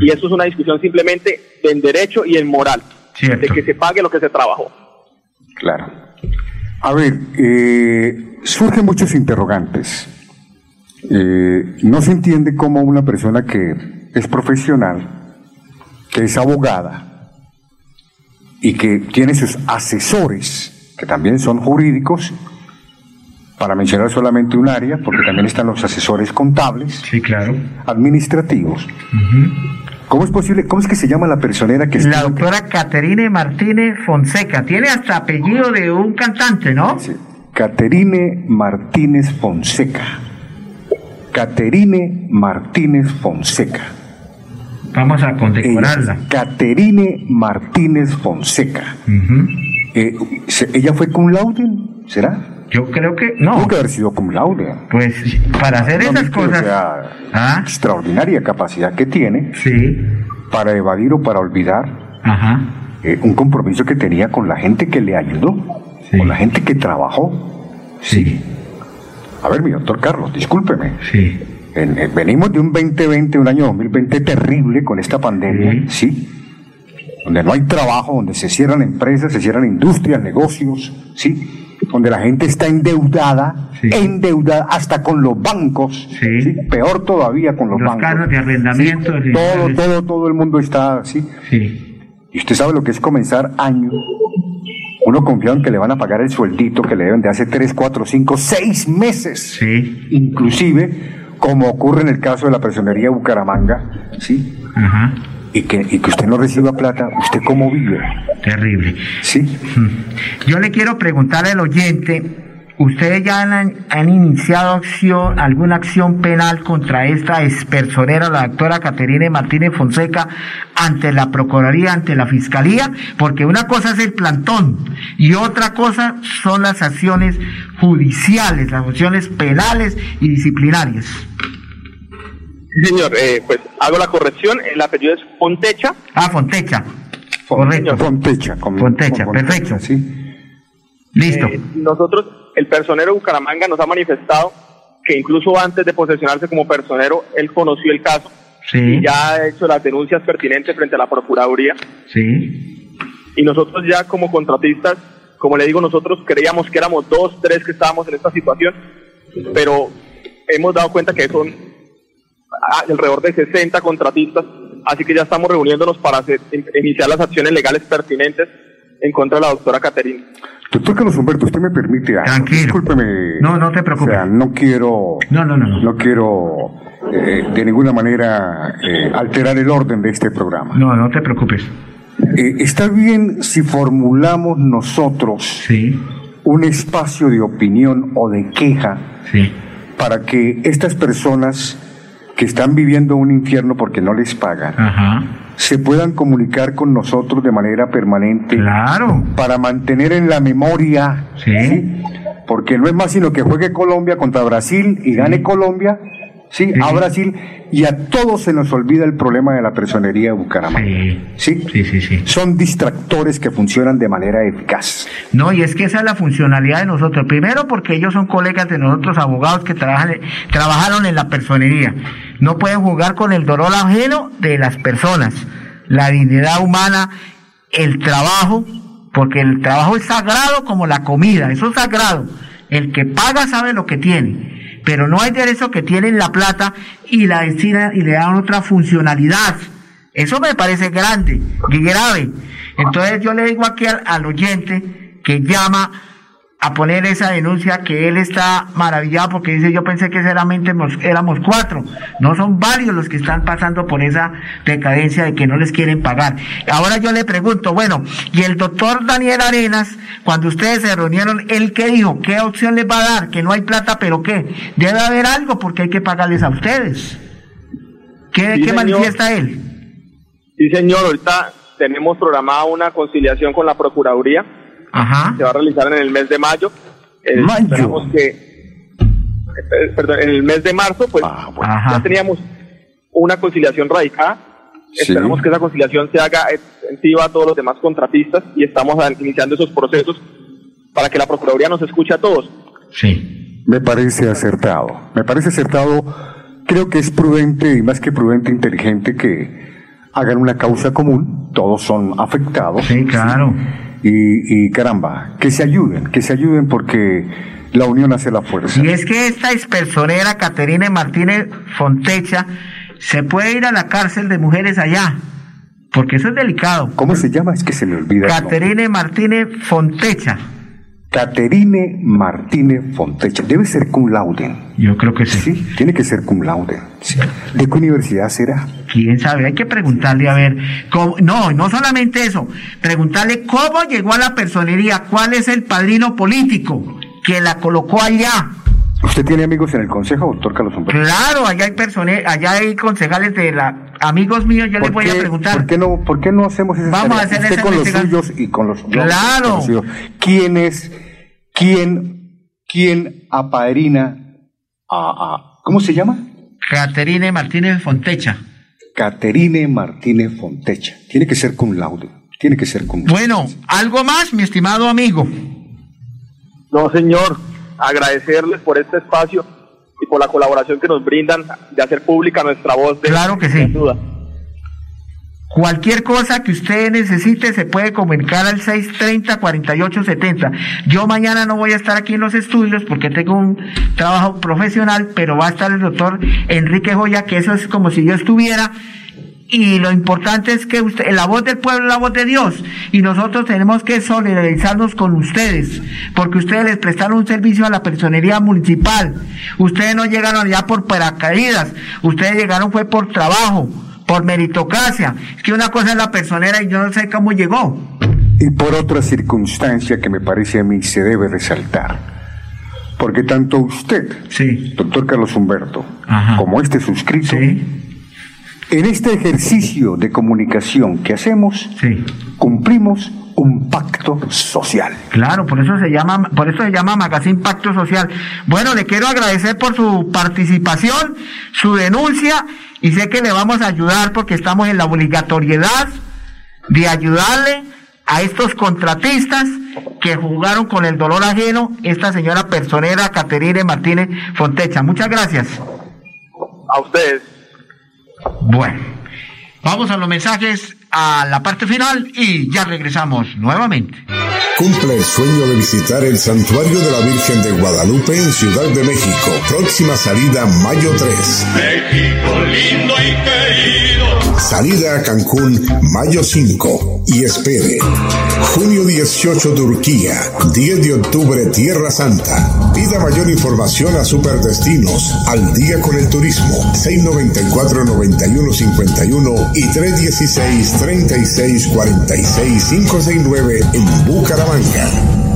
P: y eso es una discusión simplemente en derecho y en moral, de que se pague lo que se trabajó.
B: Claro. A ver, eh, surgen muchos interrogantes. Eh, no se entiende cómo una persona que es profesional, que es abogada, y que tiene sus asesores, que también son jurídicos, para mencionar solamente un área, porque también están los asesores contables,
A: sí, claro.
B: administrativos. ¿Cómo es posible? ¿Cómo es que se llama la personera que?
A: La doctora Caterine Martínez Fonseca. Tiene hasta apellido de un cantante, ¿no?
B: Sí. Caterine Martínez Fonseca. Caterine Martínez Fonseca.
A: Vamos a condecorarla.
B: Caterine Martínez Fonseca. Eh, ¿Ella fue cum laude? ¿Será?
A: Yo creo que no.
B: Tuvo que haber sido cum laude.
A: Pues para hacer
B: No,
A: esas
B: o
A: cosas.
B: sea, extraordinaria capacidad que tiene
A: Sí.
B: para evadir o para olvidar
A: Ajá.
B: eh, un compromiso que tenía con la gente que le ayudó, con la gente que trabajó.
A: Sí.
B: A ver, mi doctor Carlos, discúlpeme.
A: Sí.
B: En- eh, venimos de un 2020, un año 2020 terrible con esta pandemia, ¿sí? Donde no hay trabajo, donde se cierran empresas, se cierran industrias, negocios, ¿sí? Donde la gente está endeudada, endeudada hasta con los bancos, ¿sí? Peor todavía con los,
A: Los
B: bancos.
A: carros de arrendamiento, de-
B: Todo, todo, todo el mundo está así. Y usted sabe lo que es comenzar año. Uno confía en que le van a pagar el sueldito que le deben de hace 3, 4, 5, 6 meses. Inclusive, como ocurre en el caso de la personería Bucaramanga, ¿sí?
A: Ajá.
B: Y que, y que usted no reciba plata, ¿usted cómo vive?
A: Terrible.
B: Sí.
A: Yo le quiero preguntar al oyente, ¿ustedes ya han, han iniciado acción, alguna acción penal contra esta expersonera, la doctora Caterine Martínez Fonseca, ante la Procuraduría, ante la Fiscalía? Porque una cosa es el plantón y otra cosa son las acciones judiciales, las acciones penales y disciplinarias.
P: Sí, señor, eh, pues hago la corrección, el apellido es Fontecha.
A: Ah, Fontecha. Correcto.
B: Fontecha. con-
A: Fontecha,
B: con-
A: perfecto.
P: Listo. nosotros, el personero de Bucaramanga nos ha manifestado que incluso antes de posesionarse como personero, él conoció el caso
A: Sí.
P: y ya ha hecho las denuncias pertinentes frente a la Procuraduría.
A: Sí.
P: Y nosotros ya como contratistas, como le digo, nosotros creíamos que éramos dos, tres que estábamos en esta situación, pero hemos dado cuenta que son alrededor de 60 contratistas, así que ya estamos reuniéndonos para hacer- in- iniciar las acciones legales pertinentes en contra de la doctora Caterina.
B: Doctor Carlos Humberto, usted me permite. algo? Discúlpeme.
A: No, no te preocupes.
B: O sea, no quiero.
A: No, no, no.
B: No quiero eh, de ninguna manera eh, alterar el orden de este programa.
A: No, no te preocupes.
B: Eh, está bien si formulamos nosotros un espacio de opinión o de queja para que estas personas que están viviendo un infierno porque no les pagan se puedan comunicar con nosotros de manera permanente
A: claro.
B: para mantener en la memoria ¿sí? porque no es más sino que juegue Colombia contra Brasil y gane Colombia sí, a Brasil y a todos se nos olvida el problema de la personería de Bucaramanga ¿sí?
A: Sí, sí, sí.
B: son distractores que funcionan de manera eficaz
A: No, y es que esa es la funcionalidad de nosotros. Primero porque ellos son colegas de nosotros, abogados que trabajan, trabajaron en la personería. No pueden jugar con el dolor ajeno de las personas, la dignidad humana, el trabajo, porque el trabajo es sagrado como la comida, eso es sagrado. El que paga sabe lo que tiene, pero no hay de eso que tienen la plata y la destinan y le dan otra funcionalidad. Eso me parece grande y grave. Entonces yo le digo aquí al oyente que llama a poner esa denuncia que él está maravillado porque dice yo pensé que solamente mos- éramos cuatro. No son varios los que están pasando por esa decadencia de que no les quieren pagar. Ahora yo le pregunto, bueno, y el doctor Daniel Arenas, cuando ustedes se reunieron, ¿él qué dijo? ¿Qué opción les va a dar? Que no hay plata, pero ¿qué? Debe haber algo porque hay que pagarles a ustedes. ¿Qué,
P: Sí,
A: qué manifiesta él?
P: Sí, señor, ahorita tenemos programada una conciliación con la Procuraduría. Se va a realizar en el mes de mayo. Eh,
B: Mayo.
P: Esperamos que, eh, perdón, en el mes de marzo, pues ya teníamos una conciliación radicada.
B: Sí.
P: Esperamos que esa conciliación se haga extensiva a todos los demás contratistas y estamos iniciando esos procesos para que la Procuraduría nos escuche a todos.
A: Sí.
B: Me parece acertado. Me parece acertado. Creo que es prudente y más que prudente, inteligente que hagan una causa común. Todos son afectados.
A: Sí, claro.
B: Y, y caramba, que se ayuden, que se ayuden porque la unión hace la fuerza.
A: Y es que esta expersonera Caterine Martínez Fontecha se puede ir a la cárcel de mujeres allá, porque eso es delicado.
B: ¿Cómo se llama? Es que se me olvida.
A: Caterine Martínez Fontecha.
B: Caterine Martínez Fontecha. Debe ser cum laude.
A: Yo creo que sí.
B: Sí, tiene que ser cum laude. Sí. ¿De qué universidad será?
A: Quién sabe, hay que preguntarle a ver. cómo- no, no solamente eso, preguntarle cómo llegó a la personería, cuál es el padrino político que la colocó allá.
B: ¿Usted tiene amigos en el consejo, doctor Carlos Humberto?
A: Claro, allá hay personas, allá hay concejales de la amigos míos, yo les voy a preguntar.
B: ¿por qué no, por qué no hacemos esa
A: Vamos a hacer
B: Usted
A: esa
B: con los suyos y con los
A: Claro.
B: conocidos. ¿Quién es, quién, quién apadrina a, a- ¿cómo se llama?
A: Caterine Martínez Fontecha.
B: Caterine Martínez Fontecha. Tiene que ser con laude. Tiene que ser con
A: Bueno, algo más, mi estimado amigo.
P: No, señor, agradecerles por este espacio y por la colaboración que nos brindan de hacer pública nuestra voz. De,
A: Claro que sí.
P: duda.
A: Cualquier cosa que usted necesite se puede comunicar al 630-4870. Yo mañana no voy a estar aquí en los estudios porque tengo un trabajo profesional, pero va a estar el doctor Enrique Joya, que eso es como si yo estuviera. Y lo importante es que usted, la voz del pueblo es la voz de Dios. Y nosotros tenemos que solidarizarnos con ustedes, porque ustedes les prestaron un servicio a la personería municipal. Ustedes no llegaron allá por paracaídas, ustedes llegaron fue por trabajo, por meritocracia. Es que una cosa es la personera y yo no sé cómo llegó.
B: Y por otra circunstancia que me parece a mí se debe resaltar. Porque tanto usted, doctor Carlos Humberto, como este suscrito, en este ejercicio de comunicación que hacemos, cumplimos un pacto social.
A: Claro, por eso se llama, por eso se llama Magazine Pacto Social. Bueno, le quiero agradecer por su participación, su denuncia, y sé que le vamos a ayudar porque estamos en la obligatoriedad de ayudarle a estos contratistas que jugaron con el dolor ajeno, esta señora personera Caterine Martínez Fontecha. Muchas gracias.
P: A ustedes.
A: Bueno, vamos a los mensajes a la parte final y ya regresamos nuevamente.
C: Cumple el sueño de visitar el Santuario de la Virgen de Guadalupe en Ciudad de México. Próxima salida mayo 3.
E: México lindo y querido.
C: Salida a Cancún mayo 5. Y espere. Junio 18 Turquía. 10 de octubre Tierra Santa. Pida mayor información a Superdestinos. Al día con el turismo. 694-9151 y 316-3646-569 en Bucaramanga. Salamanca.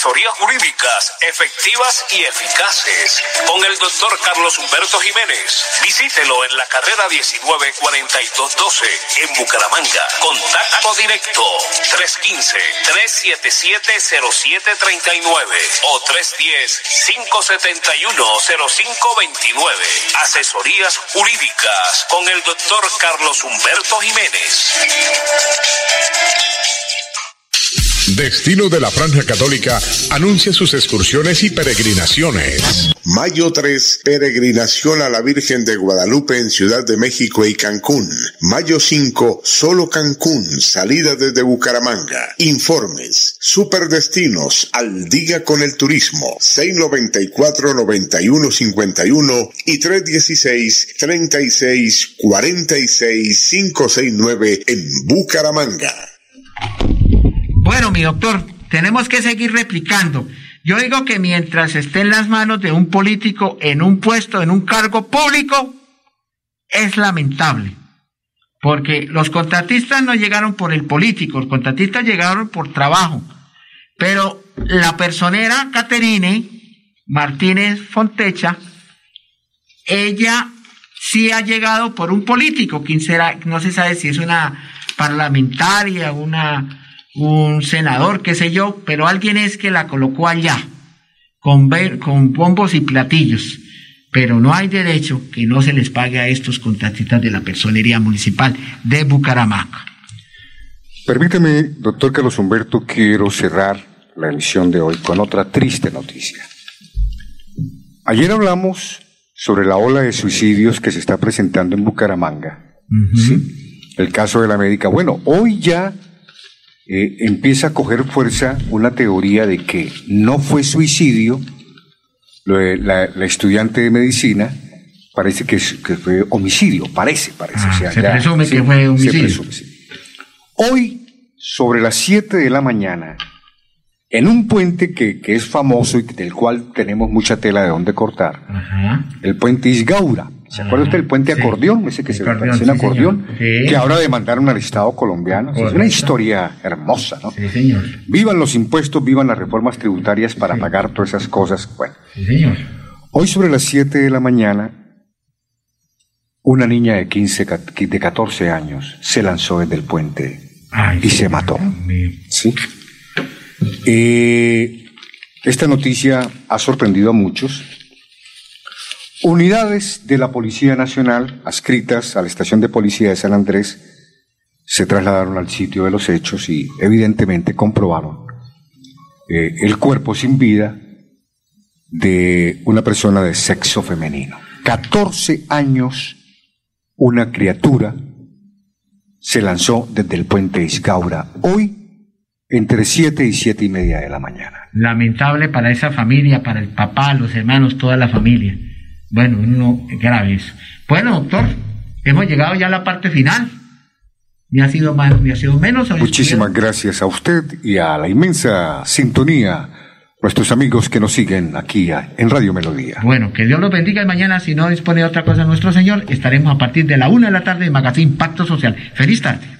D: Asesorías jurídicas efectivas y eficaces con el doctor Carlos Humberto Jiménez. Visítelo en la carrera 194212 en Bucaramanga. Contacto directo 315-377-0739 o 310-571-0529. Asesorías jurídicas con el doctor Carlos Humberto Jiménez.
C: Destino de la Franja Católica anuncia sus excursiones y peregrinaciones. Mayo 3, peregrinación a la Virgen de Guadalupe en Ciudad de México y Cancún. Mayo 5, solo Cancún, salida desde Bucaramanga. Informes, superdestinos, al día con el turismo. 694-9151 y 316-3646-569 en Bucaramanga.
A: Bueno, mi doctor, tenemos que seguir replicando. Yo digo que mientras esté en las manos de un político en un puesto, en un cargo público, es lamentable. Porque los contratistas no llegaron por el político, los contratistas llegaron por trabajo. Pero la personera Caterine Martínez Fontecha, ella sí ha llegado por un político, quien será, no se sabe si es una parlamentaria, una, un senador, qué sé yo, pero alguien es que la colocó allá, con, ver- con bombos y platillos. Pero no hay derecho que no se les pague a estos contratistas de la personería municipal de Bucaramanga.
B: Permíteme, doctor Carlos Humberto, quiero cerrar la emisión de hoy con otra triste noticia. Ayer hablamos sobre la ola de suicidios que se está presentando en Bucaramanga. ¿sí? El caso de la médica. Bueno, hoy ya eh, empieza a coger fuerza una teoría de que no fue suicidio, la, la estudiante de medicina, parece que, es- que fue homicidio, parece, parece. o sea,
A: Ah, se
B: ya-
A: presume
B: sí,
A: que fue
B: se
A: homicidio.
B: presume, sí. Hoy, sobre las 7 de la mañana, en un puente que, que es famoso y del cual tenemos mucha tela de donde cortar, el puente Isgaura, ¿Se acuerda usted del puente acordeón? Ese que se
A: acordeón, sí,
B: acordeón,
A: señor. Sí.
B: que ahora demandaron al Estado colombiano. Es una historia hermosa, ¿no?
A: Sí, señor.
B: Vivan los impuestos, vivan las reformas tributarias para pagar todas esas cosas. Bueno,
A: Sí, señor.
B: hoy sobre las 7 de la mañana, una niña de 15, ca- de 14 años se lanzó desde el puente y se mató. ¿Sí? Eh, esta noticia ha sorprendido a muchos. Unidades de la Policía Nacional adscritas a la estación de policía de San Andrés se trasladaron al sitio de los hechos y evidentemente comprobaron eh, el cuerpo sin vida de una persona de sexo femenino. 14 años, una criatura se lanzó desde el puente Isgaura hoy entre 7 y 7 y media de la mañana.
A: Lamentable para esa familia, para el papá, los hermanos, toda la familia. Bueno, uno grave eso. Bueno, doctor, hemos llegado ya a la parte final. Ni ha sido más, ni ha sido menos.
B: Muchísimas gracias a usted y a la inmensa sintonía, nuestros amigos que nos siguen aquí en Radio Melodía.
A: Bueno, que Dios los bendiga y mañana, si no dispone de otra cosa nuestro Señor, estaremos a partir de la una de la tarde en Magazine Pacto Social. Feliz tarde.